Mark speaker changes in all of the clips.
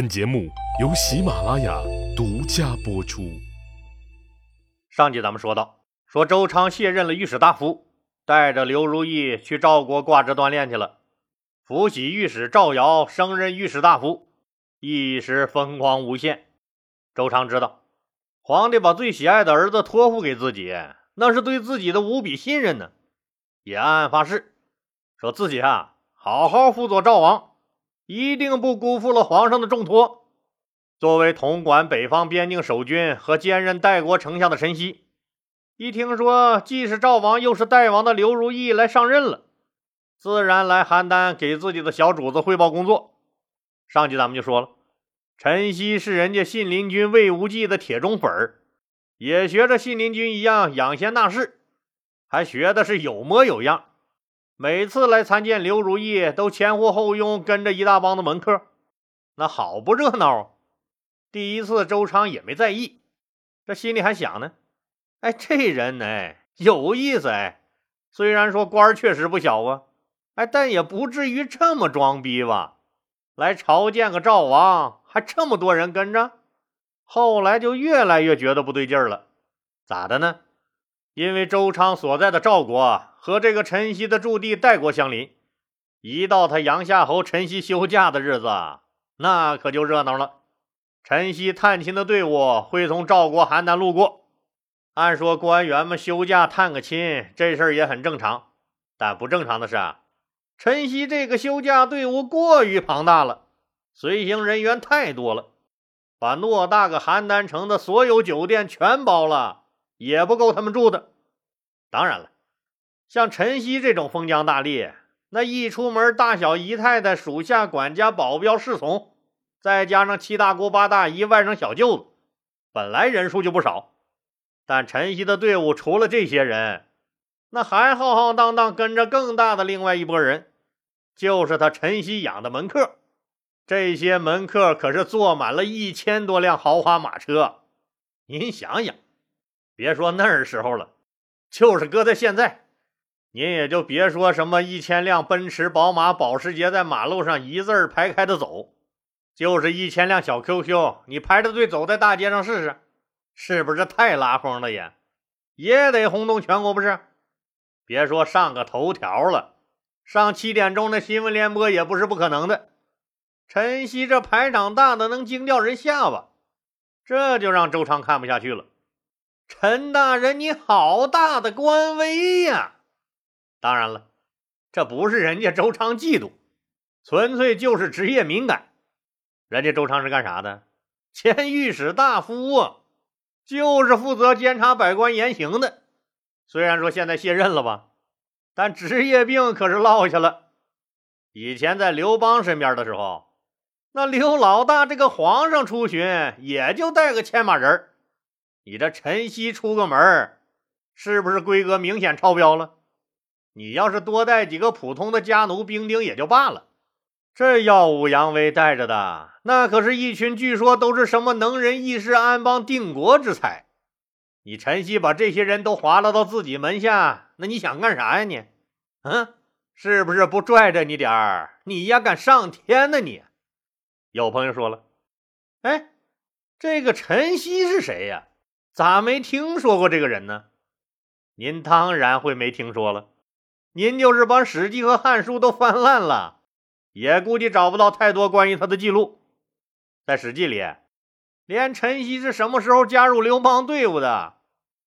Speaker 1: 本节目由喜马拉雅独家播出。
Speaker 2: 上集咱们说到，说周昌卸任了御史大夫，带着刘如意去赵国挂职锻炼去了。福喜御史赵尧升任御史大夫，一时风光无限。周昌知道，皇帝把最喜爱的儿子托付给自己，那是对自己的无比信任呢。也暗暗发誓，说自己啊，好好辅佐赵王。一定不辜负了皇上的重托。作为统管北方边境守军和兼任代国丞相的陈曦，一听说既是赵王又是代王的刘如意来上任了，自然来邯郸给自己的小主子汇报工作。上集咱们就说了，陈曦是人家信陵君魏无忌的铁中粉儿，也学着信陵君一样养贤纳士，还学的是有模有样。每次来参见刘如意，都前呼后拥，跟着一大帮的门客，那好不热闹。第一次周昌也没在意，这心里还想呢：哎，这人哎有意思哎。虽然说官确实不小啊，哎，但也不至于这么装逼吧？来朝见个赵王，还这么多人跟着。后来就越来越觉得不对劲了，咋的呢？因为周昌所在的赵国。和这个陈曦的驻地代国相邻，一到他阳夏侯陈曦休假的日子，那可就热闹了。陈曦探亲的队伍会从赵国邯郸路过。按说官员们休假探个亲，这事儿也很正常。但不正常的是啊，陈曦这个休假队伍过于庞大了，随行人员太多了，把偌大个邯郸城的所有酒店全包了，也不够他们住的。当然了。像陈曦这种封疆大吏，那一出门，大小姨太太、属下、管家、保镖、侍从，再加上七大姑八大姨、外甥小舅子，本来人数就不少。但陈曦的队伍除了这些人，那还浩浩荡荡跟着更大的另外一拨人，就是他陈曦养的门客。这些门客可是坐满了一千多辆豪华马车。您想想，别说那时候了，就是搁在现在。您也就别说什么一千辆奔驰、宝马、保时捷在马路上一字排开的走，就是一千辆小 QQ，你排着队走在大街上试试，是不是太拉风了也？也得轰动全国不是？别说上个头条了，上七点钟的新闻联播也不是不可能的。陈曦这排场大的能惊掉人下巴，这就让周昌看不下去了。陈大人，你好大的官威呀！当然了，这不是人家周昌嫉妒，纯粹就是职业敏感。人家周昌是干啥的？前御史大夫啊，就是负责监察百官言行的。虽然说现在卸任了吧，但职业病可是落下了。以前在刘邦身边的时候，那刘老大这个皇上出巡也就带个牵马人你这陈曦出个门是不是规格明显超标了？你要是多带几个普通的家奴兵丁也就罢了，这耀武扬威带着的，那可是一群据说都是什么能人异士、安邦定国之才。你陈曦把这些人都划拉到自己门下，那你想干啥呀你？嗯，是不是不拽着你点儿？你呀敢上天呢你？有朋友说了，哎，这个陈曦是谁呀？咋没听说过这个人呢？您当然会没听说了。您就是把《史记》和《汉书》都翻烂了，也估计找不到太多关于他的记录。在《史记》里，连陈曦是什么时候加入刘邦队伍的，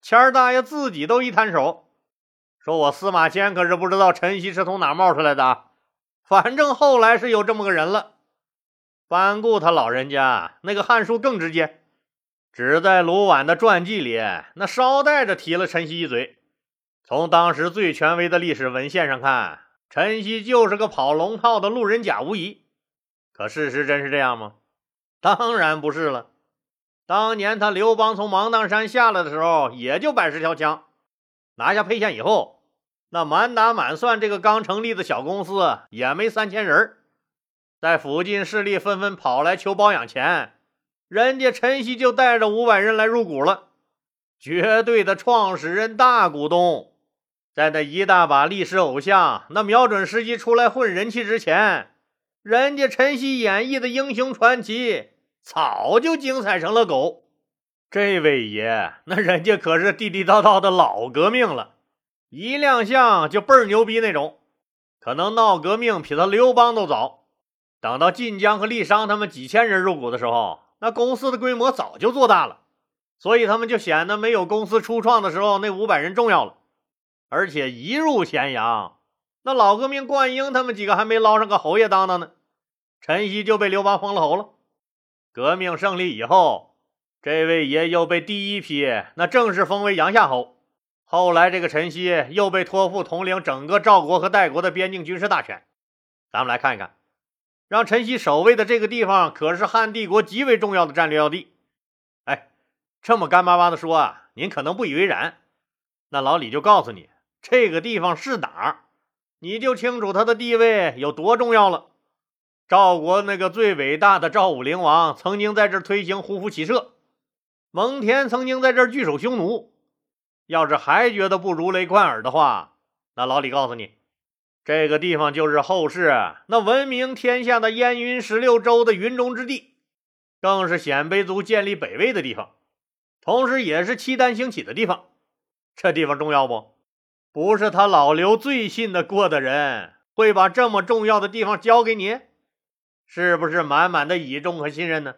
Speaker 2: 谦儿大爷自己都一摊手，说我司马迁可是不知道陈曦是从哪冒出来的。反正后来是有这么个人了。班固他老人家那个《汉书》更直接，只在卢绾的传记里那捎带着提了陈曦一嘴。从当时最权威的历史文献上看，陈曦就是个跑龙套的路人甲无疑。可事实真是这样吗？当然不是了。当年他刘邦从芒砀山下来的时候，也就百十条枪。拿下沛县以后，那满打满算这个刚成立的小公司也没三千人。在附近势力纷纷跑来求包养前，人家陈曦就带着五百人来入股了，绝对的创始人大股东。在那一大把历史偶像那瞄准时机出来混人气之前，人家陈曦演绎的英雄传奇早就精彩成了狗。这位爷，那人家可是地地道道的老革命了，一亮相就倍儿牛逼那种。可能闹革命比他刘邦都早。等到晋江和丽商他们几千人入股的时候，那公司的规模早就做大了，所以他们就显得没有公司初创的时候那五百人重要了。而且一入咸阳，那老革命灌婴他们几个还没捞上个侯爷当当呢，陈曦就被刘邦封了侯了。革命胜利以后。这位爷又被第一批那正式封为阳夏侯，后来这个陈曦又被托付统领整个赵国和代国的边境军事大权。咱们来看一看，让陈曦守卫的这个地方可是汉帝国极为重要的战略要地。哎，这么干巴巴的说啊，您可能不以为然。那老李就告诉你，这个地方是哪儿，你就清楚它的地位有多重要了。赵国那个最伟大的赵武灵王曾经在这推行胡服骑射。蒙恬曾经在这儿据守匈奴，要是还觉得不如雷贯耳的话，那老李告诉你，这个地方就是后世那闻名天下的燕云十六州的云中之地，更是鲜卑族建立北魏的地方，同时也是契丹兴起的地方。这地方重要不？不是他老刘最信得过的人，会把这么重要的地方交给你？是不是满满的倚重和信任呢？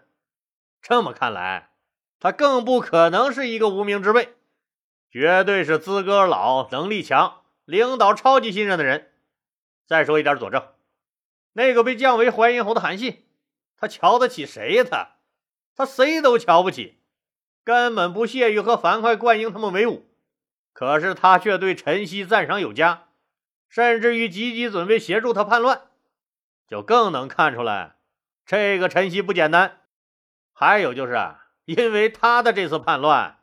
Speaker 2: 这么看来。他更不可能是一个无名之辈，绝对是资格老、能力强、领导超级信任的人。再说一点佐证，那个被降为淮阴侯的韩信，他瞧得起谁呀？他，他谁都瞧不起，根本不屑于和樊哙、灌婴他们为伍。可是他却对陈曦赞赏有加，甚至于积极准备协助他叛乱，就更能看出来这个陈曦不简单。还有就是。因为他的这次叛乱，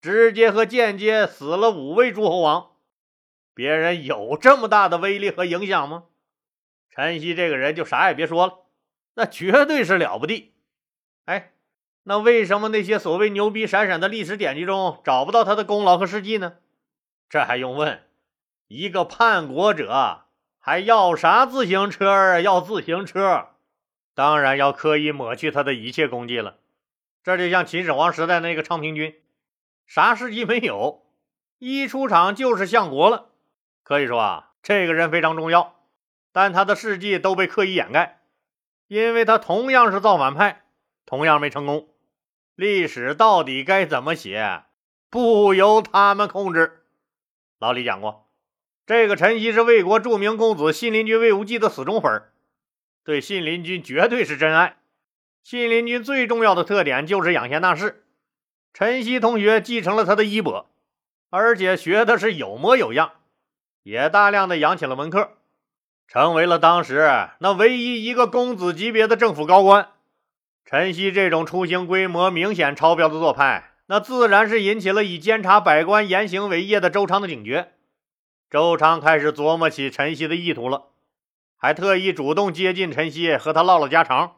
Speaker 2: 直接和间接死了五位诸侯王，别人有这么大的威力和影响吗？陈曦这个人就啥也别说了，那绝对是了不地。哎，那为什么那些所谓牛逼闪闪的历史典籍中找不到他的功劳和事迹呢？这还用问？一个叛国者还要啥自行车啊？要自行车，当然要刻意抹去他的一切功绩了。这就像秦始皇时代那个昌平君，啥事迹没有，一出场就是相国了。可以说啊，这个人非常重要，但他的事迹都被刻意掩盖，因为他同样是造反派，同样没成功。历史到底该怎么写，不由他们控制。老李讲过，这个陈曦是魏国著名公子信陵君魏无忌的死忠粉，对信陵君绝对是真爱。信陵君最重要的特点就是养贤纳士，陈曦同学继承了他的衣钵，而且学的是有模有样，也大量的养起了门客，成为了当时那唯一一个公子级别的政府高官。陈曦这种出行规模明显超标的做派，那自然是引起了以监察百官言行为业的周昌的警觉。周昌开始琢磨起陈曦的意图了，还特意主动接近陈曦，和他唠唠家常。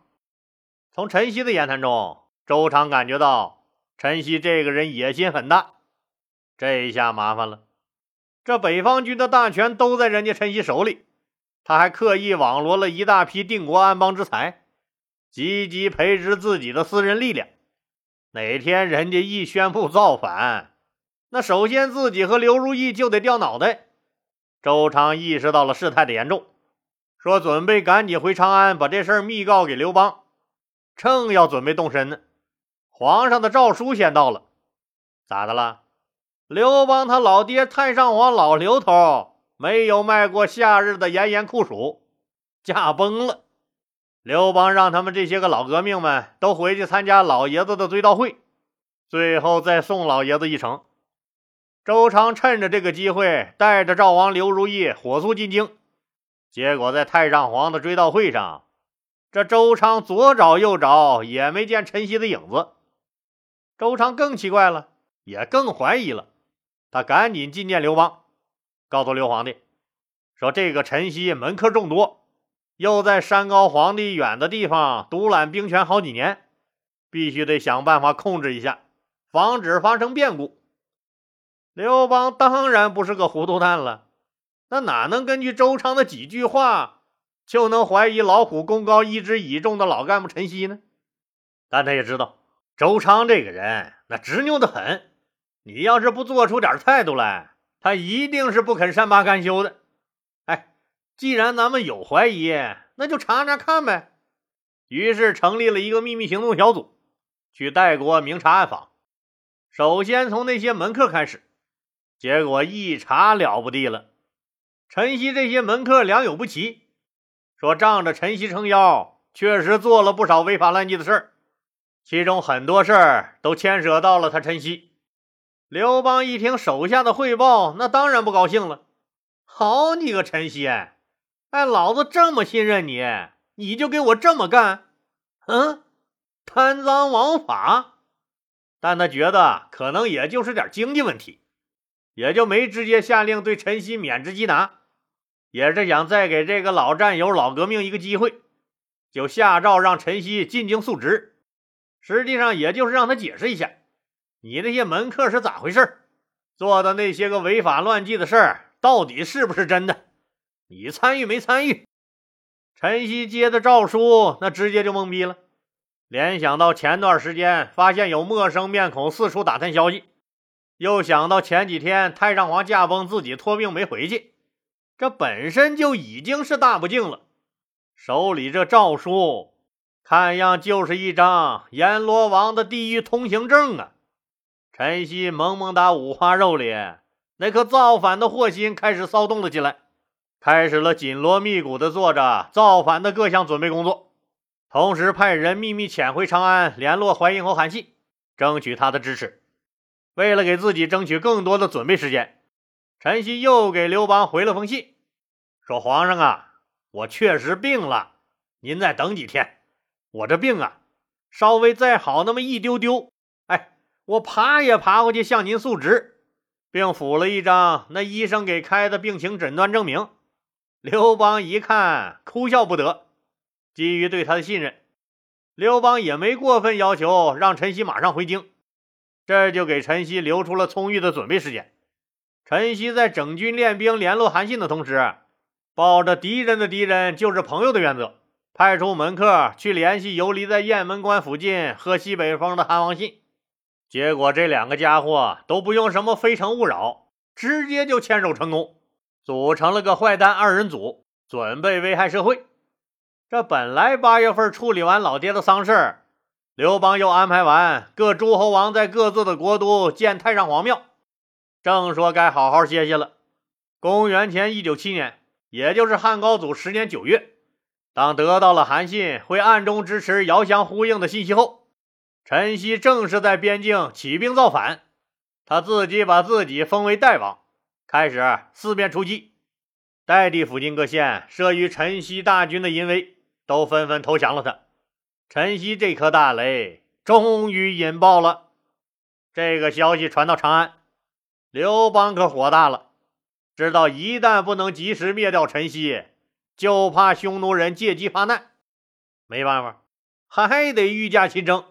Speaker 2: 从陈曦的言谈中，周昌感觉到陈曦这个人野心很大。这一下麻烦了，这北方军的大权都在人家陈曦手里，他还刻意网罗了一大批定国安邦之才，积极培植自己的私人力量。哪天人家一宣布造反，那首先自己和刘如意就得掉脑袋。周昌意识到了事态的严重，说准备赶紧回长安，把这事儿密告给刘邦。正要准备动身呢，皇上的诏书先到了。咋的了？刘邦他老爹太上皇老刘头没有迈过夏日的炎炎酷暑，驾崩了。刘邦让他们这些个老革命们都回去参加老爷子的追悼会，最后再送老爷子一程。周昌趁着这个机会，带着赵王刘如意火速进京。结果在太上皇的追悼会上。这周昌左找右找也没见陈曦的影子，周昌更奇怪了，也更怀疑了。他赶紧觐见刘邦，告诉刘皇帝说：“这个陈曦门客众多，又在山高皇帝远的地方独揽兵权好几年，必须得想办法控制一下，防止发生变故。”刘邦当然不是个糊涂蛋了，那哪能根据周昌的几句话？就能怀疑老虎功高一直倚重的老干部陈曦呢？但他也知道周昌这个人那执拗的很，你要是不做出点态度来，他一定是不肯善罢甘休的。哎，既然咱们有怀疑，那就查查看呗。于是成立了一个秘密行动小组，去代国明察暗访。首先从那些门客开始，结果一查了不地了。陈曦这些门客良莠不齐。说仗着陈曦撑腰，确实做了不少违法乱纪的事儿，其中很多事儿都牵涉到了他陈曦。刘邦一听手下的汇报，那当然不高兴了。好你个陈曦，哎，老子这么信任你，你就给我这么干？嗯，贪赃枉法？但他觉得可能也就是点经济问题，也就没直接下令对陈曦免职缉拿。也是想再给这个老战友、老革命一个机会，就下诏让陈曦进京述职。实际上，也就是让他解释一下，你那些门客是咋回事做的那些个违法乱纪的事儿，到底是不是真的？你参与没参与？陈曦接的诏书，那直接就懵逼了，联想到前段时间发现有陌生面孔四处打探消息，又想到前几天太上皇驾崩，自己托病没回去。这本身就已经是大不敬了，手里这诏书，看样就是一张阎罗王的地狱通行证啊！陈曦萌萌哒五花肉脸，那颗造反的祸心开始骚动了起来，开始了紧锣密鼓的做着造反的各项准备工作，同时派人秘密潜回长安联络淮阴侯韩信，争取他的支持。为了给自己争取更多的准备时间。陈曦又给刘邦回了封信，说：“皇上啊，我确实病了，您再等几天。我这病啊，稍微再好那么一丢丢，我爬也爬过去向您诉职，并附了一张那医生给开的病情诊断证明。”刘邦一看，哭笑不得。基于对他的信任，刘邦也没过分要求让陈曦马上回京，这就给陈曦留出了充裕的准备时间。陈曦在整军练兵、联络韩信的同时，抱着敌人的敌人就是朋友的原则，派出门客去联系游离在雁门关附近喝西北风的韩王信。结果这两个家伙都不用什么非诚勿扰，直接就牵手成功，组成了个坏蛋二人组，准备危害社会。这本来八月份处理完老爹的丧事，刘邦又安排完各诸侯王在各自的国都建太上皇庙。正说该好好歇歇了。公元前一九七年，也就是汉高祖十年九月，当得到了韩信会暗中支持遥相呼应的信息后，陈曦正是在边境起兵造反。他自己把自己封为代王，开始四面出击。代地附近各县慑于陈曦大军的淫威，都纷纷投降了他。陈曦这颗大雷终于引爆了。这个消息传到长安。刘邦可火大了，知道一旦不能及时灭掉陈曦，就怕匈奴人借机发难。没办法，还得御驾亲征。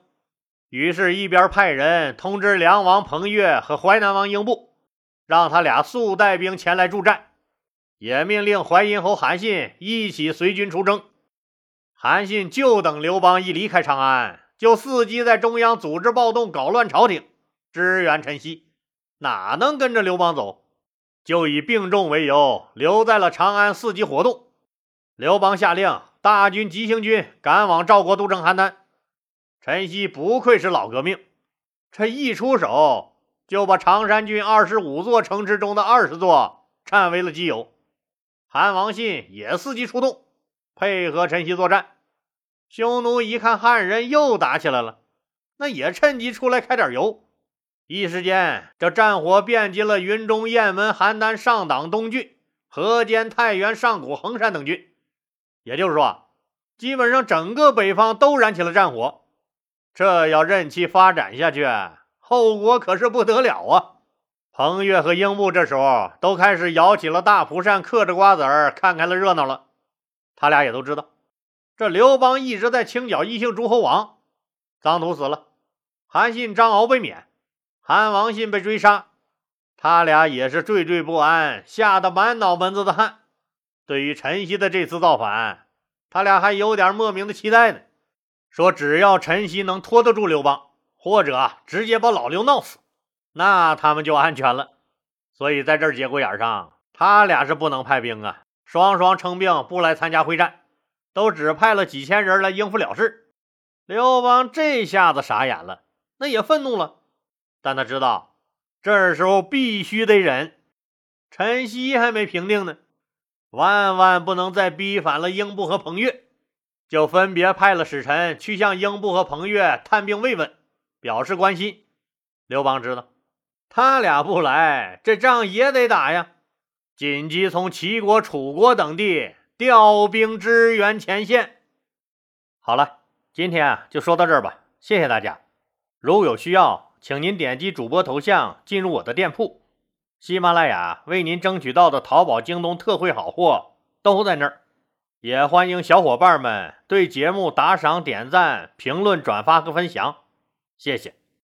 Speaker 2: 于是，一边派人通知梁王彭越和淮南王英布，让他俩速带兵前来助战，也命令淮阴侯韩信一起随军出征。韩信就等刘邦一离开长安，就伺机在中央组织暴动，搞乱朝廷，支援陈曦。哪能跟着刘邦走？就以病重为由，留在了长安伺机活动。刘邦下令，大军急行军赶往赵国都城邯郸。陈曦不愧是老革命，这一出手就把常山郡二十五座城池中的二十座占为了己有。韩王信也伺机出动，配合陈曦作战。匈奴一看汉人又打起来了，那也趁机出来开点油。一时间，这战火遍及了云中、雁门、邯郸、上党、东郡、河间、太原、上谷、衡山等郡。也就是说，基本上整个北方都燃起了战火。这要任其发展下去，后果可是不得了啊！彭越和英布这时候都开始摇起了大蒲扇，嗑着瓜子儿，看开了热闹了。他俩也都知道，这刘邦一直在清剿异姓诸侯王，臧荼死了，韩信、张敖被免。韩王信被追杀，他俩也是惴惴不安，吓得满脑门子的汗。对于陈曦的这次造反，他俩还有点莫名的期待呢，说只要陈曦能拖得住刘邦，或者直接把老刘闹死，那他们就安全了。所以在这节骨眼上，他俩是不能派兵啊，双双称病不来参加会战，都只派了几千人来应付了事。刘邦这下子傻眼了，那也愤怒了，但他知道这时候必须得忍。陈曦还没平定呢，万万不能再逼反了英布和彭越，就分别派了使臣去向英布和彭越探病慰问，表示关心。刘邦知道。他俩不来，这仗也得打呀！紧急从齐国、楚国等地调兵支援前线。好了，今天啊就说到这儿吧，谢谢大家。如有需要，请您点击主播头像进入我的店铺，喜马拉雅为您争取到的淘宝、京东特惠好货都在那儿。也欢迎小伙伴们对节目打赏、点赞、评论、转发和分享，谢谢。